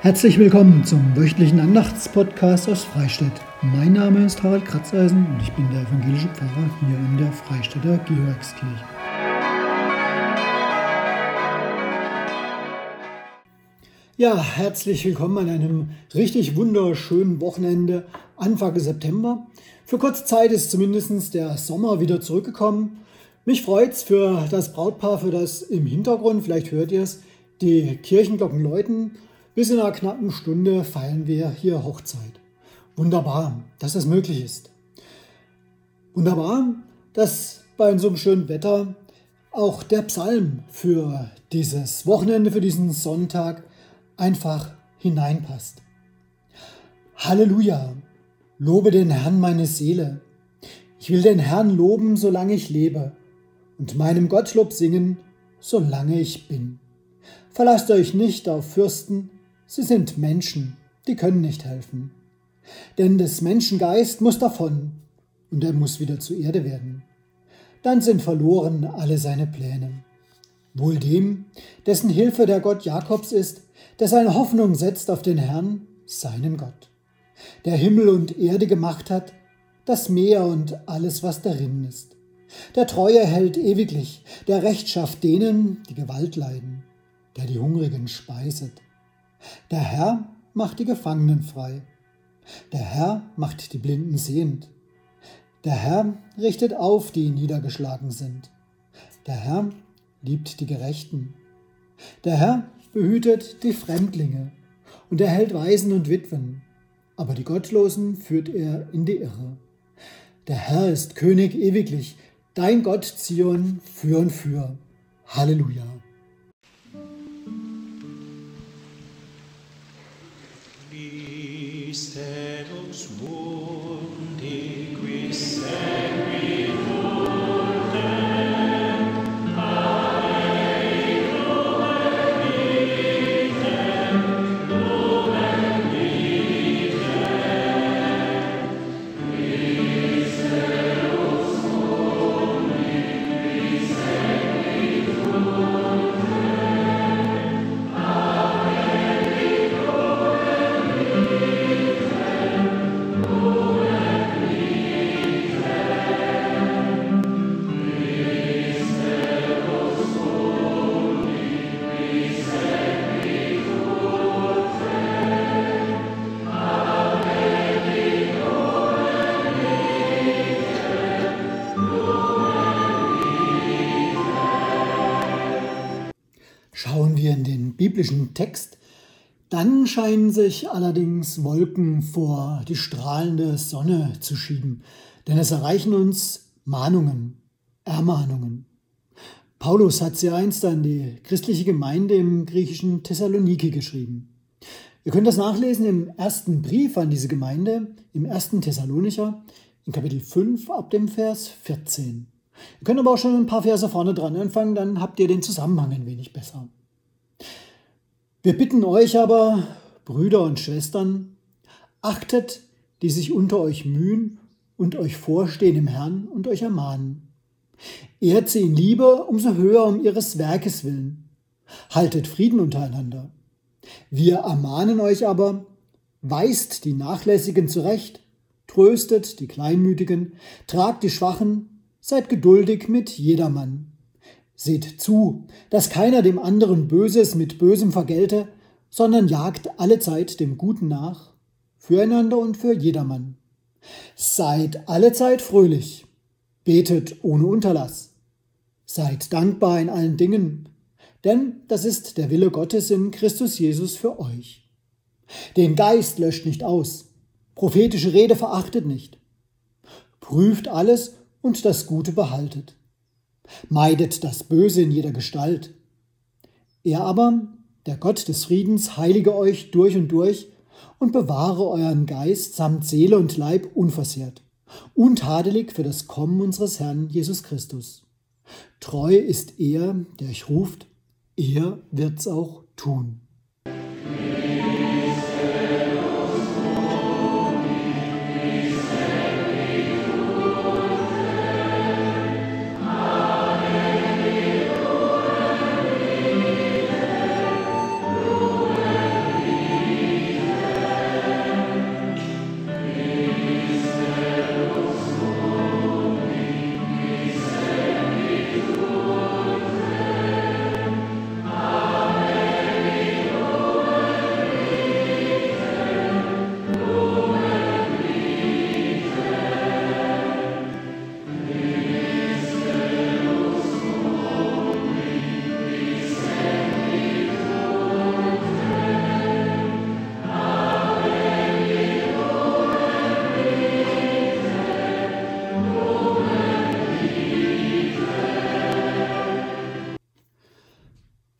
Herzlich willkommen zum wöchentlichen Andachtspodcast aus Freistadt. Mein Name ist Harald Kratzeisen und ich bin der evangelische Pfarrer hier in der Freistädter Georgskirche. Ja, herzlich willkommen an einem richtig wunderschönen Wochenende Anfang September. Für kurze Zeit ist zumindest der Sommer wieder zurückgekommen. Mich freut es für das Brautpaar, für das im Hintergrund, vielleicht hört ihr es, die Kirchenglocken läuten. Bis in einer knappen Stunde feiern wir hier Hochzeit. Wunderbar, dass das möglich ist. Wunderbar, dass bei so einem schönen Wetter auch der Psalm für dieses Wochenende, für diesen Sonntag einfach hineinpasst. Halleluja, lobe den Herrn meine Seele. Ich will den Herrn loben, solange ich lebe, und meinem Gottlob singen, solange ich bin. Verlasst euch nicht auf Fürsten, sie sind Menschen, die können nicht helfen. Denn des Menschen Geist muss davon, und er muss wieder zur Erde werden. Dann sind verloren alle seine Pläne. Wohl dem, dessen Hilfe der Gott Jakobs ist, der seine Hoffnung setzt auf den Herrn, seinen Gott, der Himmel und Erde gemacht hat, das Meer und alles, was darin ist. Der Treue hält ewiglich, der Recht schafft denen, die Gewalt leiden, der die Hungrigen speiset. Der Herr macht die Gefangenen frei. Der Herr macht die Blinden sehend. Der Herr richtet auf, die niedergeschlagen sind. Der Herr liebt die Gerechten. Der Herr behütet die Fremdlinge und er hält Waisen und Witwen, aber die Gottlosen führt er in die Irre. Der Herr ist König ewiglich, dein Gott Zion für und für. Halleluja. small. Biblischen Text, dann scheinen sich allerdings Wolken vor die strahlende Sonne zu schieben, denn es erreichen uns Mahnungen, Ermahnungen. Paulus hat sie einst an die christliche Gemeinde im griechischen Thessaloniki geschrieben. Ihr könnt das nachlesen im ersten Brief an diese Gemeinde, im ersten Thessalonicher, in Kapitel 5 ab dem Vers 14. Ihr könnt aber auch schon ein paar Verse vorne dran anfangen, dann habt ihr den Zusammenhang ein wenig besser. Wir bitten euch aber, Brüder und Schwestern, achtet, die sich unter euch mühen und euch vorstehen im Herrn und euch ermahnen. Ehrt sie in Liebe umso höher um ihres Werkes willen. Haltet Frieden untereinander. Wir ermahnen euch aber, weist die Nachlässigen zurecht, tröstet die Kleinmütigen, tragt die Schwachen, Seid geduldig mit jedermann. Seht zu, dass keiner dem anderen Böses mit Bösem vergelte, sondern jagt allezeit dem Guten nach, füreinander und für jedermann. Seid allezeit fröhlich, betet ohne Unterlass. Seid dankbar in allen Dingen, denn das ist der Wille Gottes in Christus Jesus für euch. Den Geist löscht nicht aus, prophetische Rede verachtet nicht. Prüft alles und das Gute behaltet. Meidet das Böse in jeder Gestalt. Er aber, der Gott des Friedens, heilige euch durch und durch und bewahre euren Geist samt Seele und Leib unversehrt, untadelig für das Kommen unseres Herrn Jesus Christus. Treu ist er, der euch ruft, er wird's auch tun.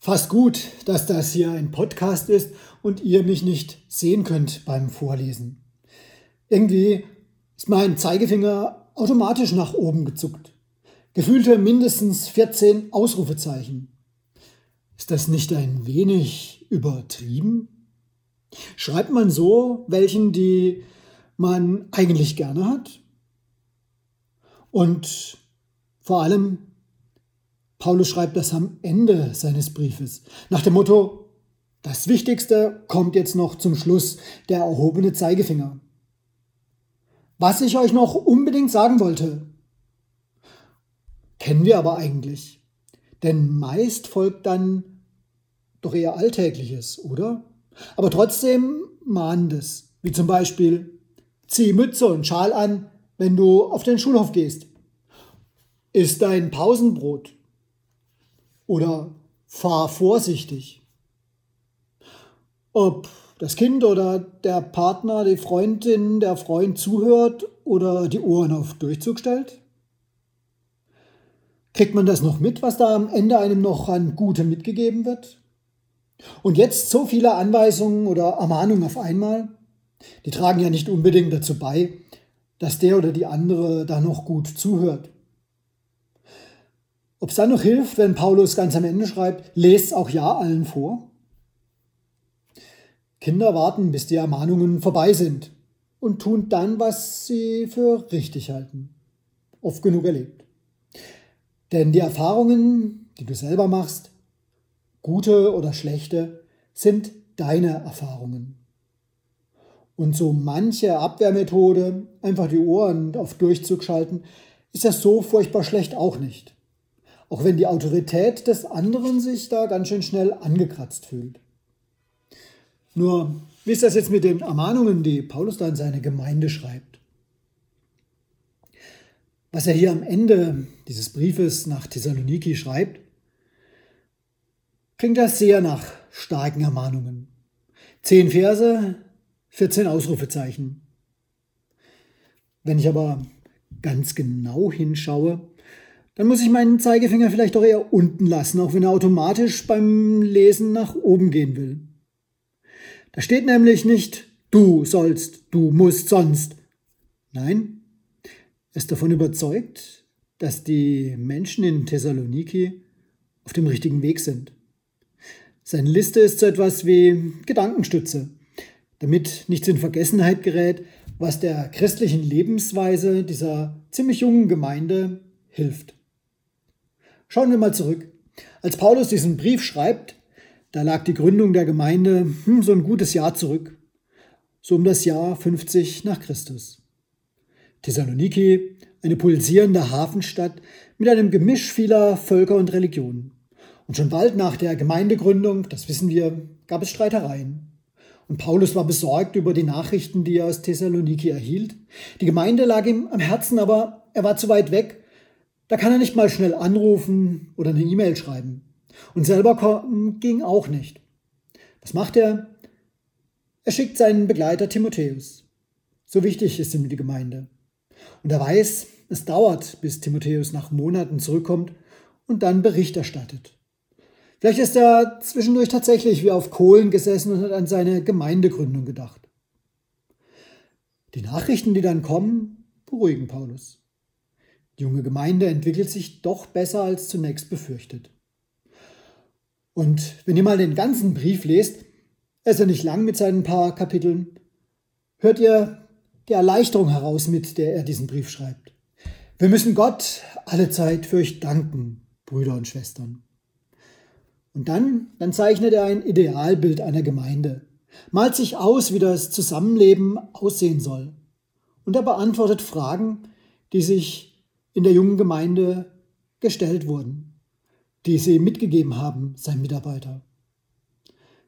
Fast gut, dass das hier ein Podcast ist und ihr mich nicht sehen könnt beim Vorlesen. Irgendwie ist mein Zeigefinger automatisch nach oben gezuckt. Gefühlte mindestens 14 Ausrufezeichen. Ist das nicht ein wenig übertrieben? Schreibt man so welchen, die man eigentlich gerne hat? Und vor allem, Paulus schreibt das am Ende seines Briefes, nach dem Motto, das Wichtigste kommt jetzt noch zum Schluss, der erhobene Zeigefinger. Was ich euch noch unbedingt sagen wollte, kennen wir aber eigentlich. Denn meist folgt dann doch eher Alltägliches, oder? Aber trotzdem Mahnendes, wie zum Beispiel, zieh Mütze und Schal an, wenn du auf den Schulhof gehst. Ist dein Pausenbrot. Oder fahr vorsichtig. Ob das Kind oder der Partner, die Freundin, der Freund zuhört oder die Ohren auf Durchzug stellt? Kriegt man das noch mit, was da am Ende einem noch an Gutem mitgegeben wird? Und jetzt so viele Anweisungen oder Ermahnungen auf einmal? Die tragen ja nicht unbedingt dazu bei, dass der oder die andere da noch gut zuhört. Ob es dann noch hilft, wenn Paulus ganz am Ende schreibt, lest auch ja allen vor? Kinder warten, bis die Ermahnungen vorbei sind und tun dann, was sie für richtig halten. Oft genug erlebt. Denn die Erfahrungen, die du selber machst, gute oder schlechte, sind deine Erfahrungen. Und so manche Abwehrmethode, einfach die Ohren auf Durchzug schalten, ist das so furchtbar schlecht auch nicht. Auch wenn die Autorität des anderen sich da ganz schön schnell angekratzt fühlt. Nur, wie ist das jetzt mit den Ermahnungen, die Paulus da in seine Gemeinde schreibt? Was er hier am Ende dieses Briefes nach Thessaloniki schreibt, klingt das sehr nach starken Ermahnungen. Zehn Verse, 14 Ausrufezeichen. Wenn ich aber ganz genau hinschaue, dann muss ich meinen Zeigefinger vielleicht doch eher unten lassen, auch wenn er automatisch beim Lesen nach oben gehen will. Da steht nämlich nicht, du sollst, du musst sonst. Nein, er ist davon überzeugt, dass die Menschen in Thessaloniki auf dem richtigen Weg sind. Seine Liste ist so etwas wie Gedankenstütze, damit nichts in Vergessenheit gerät, was der christlichen Lebensweise dieser ziemlich jungen Gemeinde hilft. Schauen wir mal zurück. Als Paulus diesen Brief schreibt, da lag die Gründung der Gemeinde hm, so ein gutes Jahr zurück, so um das Jahr 50 nach Christus. Thessaloniki, eine pulsierende Hafenstadt mit einem Gemisch vieler Völker und Religionen. Und schon bald nach der Gemeindegründung, das wissen wir, gab es Streitereien. Und Paulus war besorgt über die Nachrichten, die er aus Thessaloniki erhielt. Die Gemeinde lag ihm am Herzen, aber er war zu weit weg. Da kann er nicht mal schnell anrufen oder eine E-Mail schreiben. Und selber ging auch nicht. Was macht er? Er schickt seinen Begleiter Timotheus. So wichtig ist ihm die Gemeinde. Und er weiß, es dauert, bis Timotheus nach Monaten zurückkommt und dann Bericht erstattet. Vielleicht ist er zwischendurch tatsächlich wie auf Kohlen gesessen und hat an seine Gemeindegründung gedacht. Die Nachrichten, die dann kommen, beruhigen Paulus. Junge Gemeinde entwickelt sich doch besser als zunächst befürchtet. Und wenn ihr mal den ganzen Brief lest, er ist ja nicht lang mit seinen paar Kapiteln, hört ihr die Erleichterung heraus, mit der er diesen Brief schreibt. Wir müssen Gott alle Zeit für euch danken, Brüder und Schwestern. Und dann, dann zeichnet er ein Idealbild einer Gemeinde, malt sich aus, wie das Zusammenleben aussehen soll. Und er beantwortet Fragen, die sich in der jungen Gemeinde gestellt wurden, die sie mitgegeben haben, sein Mitarbeiter.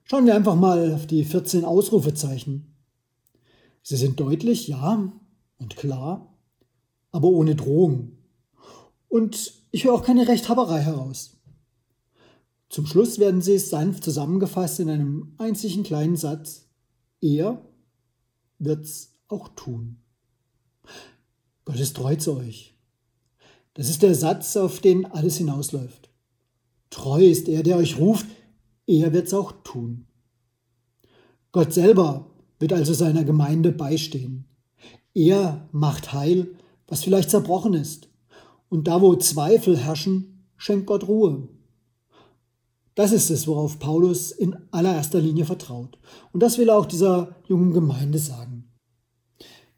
Schauen wir einfach mal auf die 14 Ausrufezeichen. Sie sind deutlich, ja, und klar, aber ohne Drohung. Und ich höre auch keine Rechthaberei heraus. Zum Schluss werden sie sanft zusammengefasst in einem einzigen kleinen Satz. Er wird's auch tun. Gott ist treu zu euch. Das ist der Satz, auf den alles hinausläuft. Treu ist er, der euch ruft, er wird es auch tun. Gott selber wird also seiner Gemeinde beistehen. Er macht heil, was vielleicht zerbrochen ist. Und da, wo Zweifel herrschen, schenkt Gott Ruhe. Das ist es, worauf Paulus in allererster Linie vertraut. Und das will er auch dieser jungen Gemeinde sagen.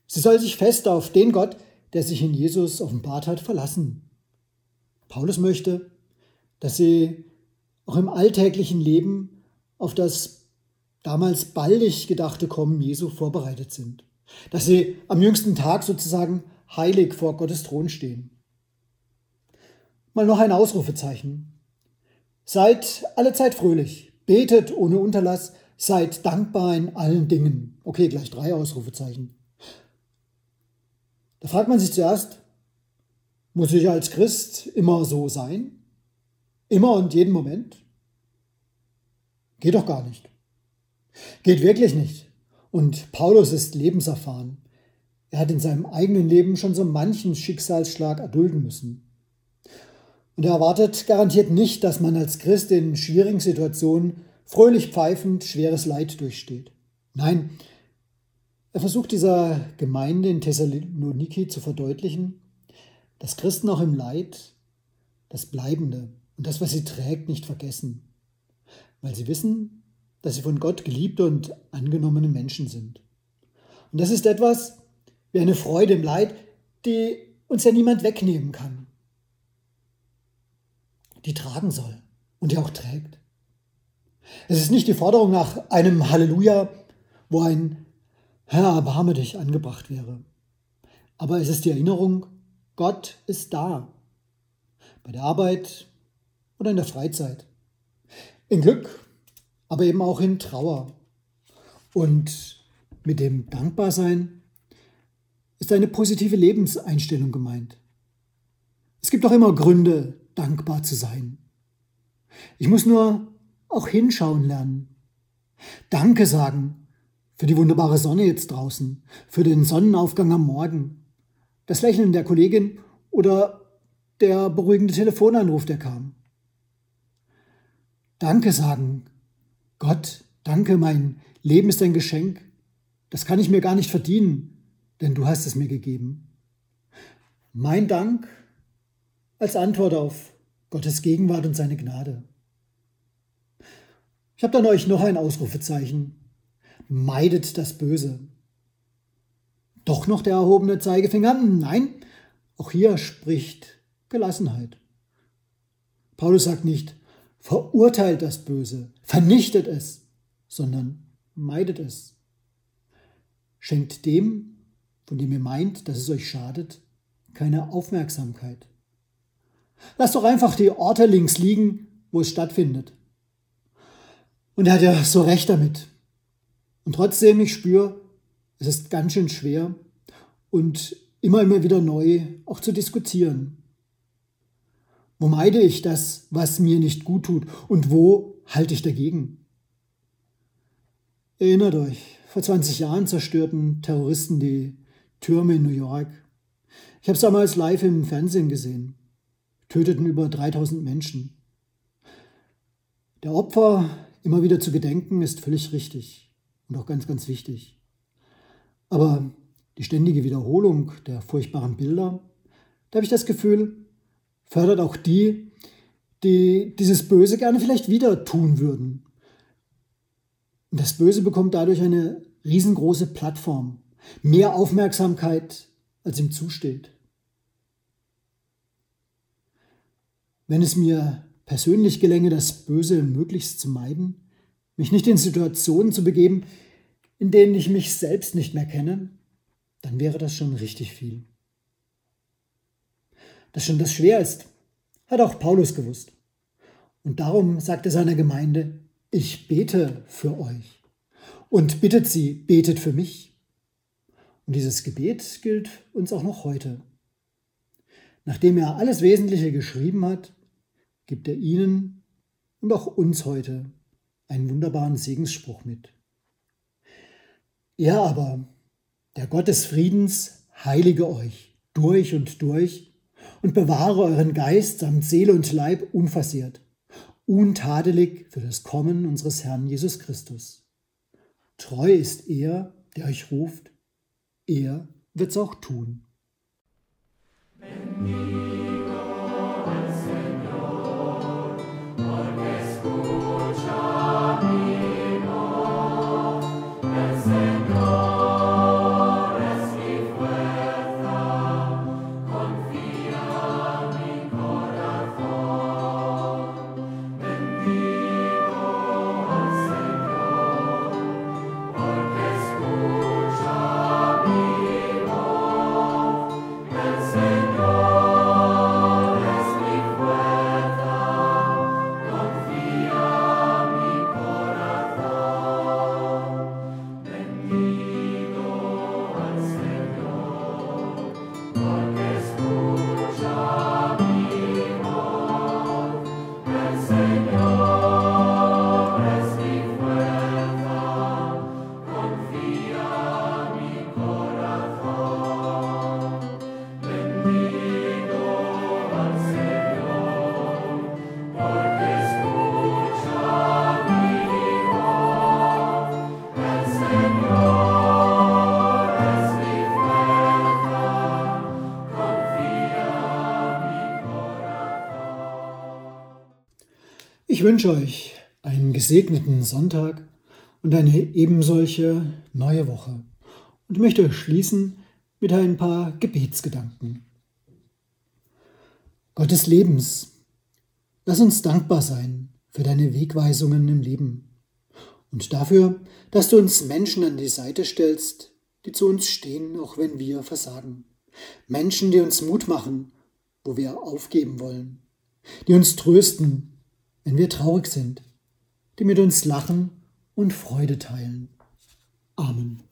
Sie soll sich fest auf den Gott, der sich in Jesus offenbart hat, verlassen. Paulus möchte, dass sie auch im alltäglichen Leben auf das damals baldig gedachte Kommen Jesu vorbereitet sind. Dass sie am jüngsten Tag sozusagen heilig vor Gottes Thron stehen. Mal noch ein Ausrufezeichen. Seid alle Zeit fröhlich, betet ohne Unterlass, seid dankbar in allen Dingen. Okay, gleich drei Ausrufezeichen. Da fragt man sich zuerst, muss ich als Christ immer so sein? Immer und jeden Moment? Geht doch gar nicht. Geht wirklich nicht. Und Paulus ist lebenserfahren. Er hat in seinem eigenen Leben schon so manchen Schicksalsschlag erdulden müssen. Und er erwartet garantiert nicht, dass man als Christ in schwierigen Situationen fröhlich pfeifend schweres Leid durchsteht. Nein, er versucht dieser Gemeinde in Thessaloniki zu verdeutlichen, dass Christen auch im Leid das Bleibende und das, was sie trägt, nicht vergessen, weil sie wissen, dass sie von Gott geliebte und angenommene Menschen sind. Und das ist etwas wie eine Freude im Leid, die uns ja niemand wegnehmen kann, die tragen soll und die auch trägt. Es ist nicht die Forderung nach einem Halleluja, wo ein Herr, erbarme dich angebracht wäre. Aber es ist die Erinnerung, Gott ist da. Bei der Arbeit oder in der Freizeit. In Glück, aber eben auch in Trauer. Und mit dem Dankbarsein ist eine positive Lebenseinstellung gemeint. Es gibt auch immer Gründe, dankbar zu sein. Ich muss nur auch hinschauen lernen. Danke sagen für die wunderbare Sonne jetzt draußen, für den Sonnenaufgang am Morgen, das Lächeln der Kollegin oder der beruhigende Telefonanruf, der kam. Danke sagen Gott, danke, mein Leben ist ein Geschenk. Das kann ich mir gar nicht verdienen, denn du hast es mir gegeben. Mein Dank als Antwort auf Gottes Gegenwart und seine Gnade. Ich habe dann euch noch ein Ausrufezeichen. Meidet das Böse. Doch noch der erhobene Zeigefinger? Nein, auch hier spricht Gelassenheit. Paulus sagt nicht, verurteilt das Böse, vernichtet es, sondern meidet es. Schenkt dem, von dem ihr meint, dass es euch schadet, keine Aufmerksamkeit. Lasst doch einfach die Orte links liegen, wo es stattfindet. Und er hat ja so recht damit. Und trotzdem, ich spüre, es ist ganz schön schwer und immer, immer wieder neu auch zu diskutieren. Wo meide ich das, was mir nicht gut tut? Und wo halte ich dagegen? Erinnert euch, vor 20 Jahren zerstörten Terroristen die Türme in New York. Ich habe es damals live im Fernsehen gesehen. Töteten über 3000 Menschen. Der Opfer immer wieder zu gedenken ist völlig richtig und auch ganz, ganz wichtig. Aber die ständige Wiederholung der furchtbaren Bilder, da habe ich das Gefühl, fördert auch die, die dieses Böse gerne vielleicht wieder tun würden. Und das Böse bekommt dadurch eine riesengroße Plattform, mehr Aufmerksamkeit, als ihm zusteht. Wenn es mir persönlich gelänge, das Böse möglichst zu meiden, mich nicht in Situationen zu begeben, in denen ich mich selbst nicht mehr kenne, dann wäre das schon richtig viel. Dass schon das schwer ist, hat auch Paulus gewusst. Und darum sagt er seiner Gemeinde, ich bete für euch. Und bittet sie, betet für mich. Und dieses Gebet gilt uns auch noch heute. Nachdem er alles Wesentliche geschrieben hat, gibt er ihnen und auch uns heute einen wunderbaren Segensspruch mit. Er aber, der Gott des Friedens, heilige euch durch und durch und bewahre euren Geist samt Seele und Leib unversehrt, untadelig für das Kommen unseres Herrn Jesus Christus. Treu ist er, der euch ruft, er wird's auch tun. Ich wünsche euch einen gesegneten Sonntag und eine ebensolche neue Woche und möchte schließen mit ein paar Gebetsgedanken. Gott des Lebens, lass uns dankbar sein für deine Wegweisungen im Leben und dafür, dass du uns Menschen an die Seite stellst, die zu uns stehen, auch wenn wir versagen. Menschen, die uns Mut machen, wo wir aufgeben wollen, die uns trösten, wenn wir traurig sind, die mit uns lachen und Freude teilen. Amen.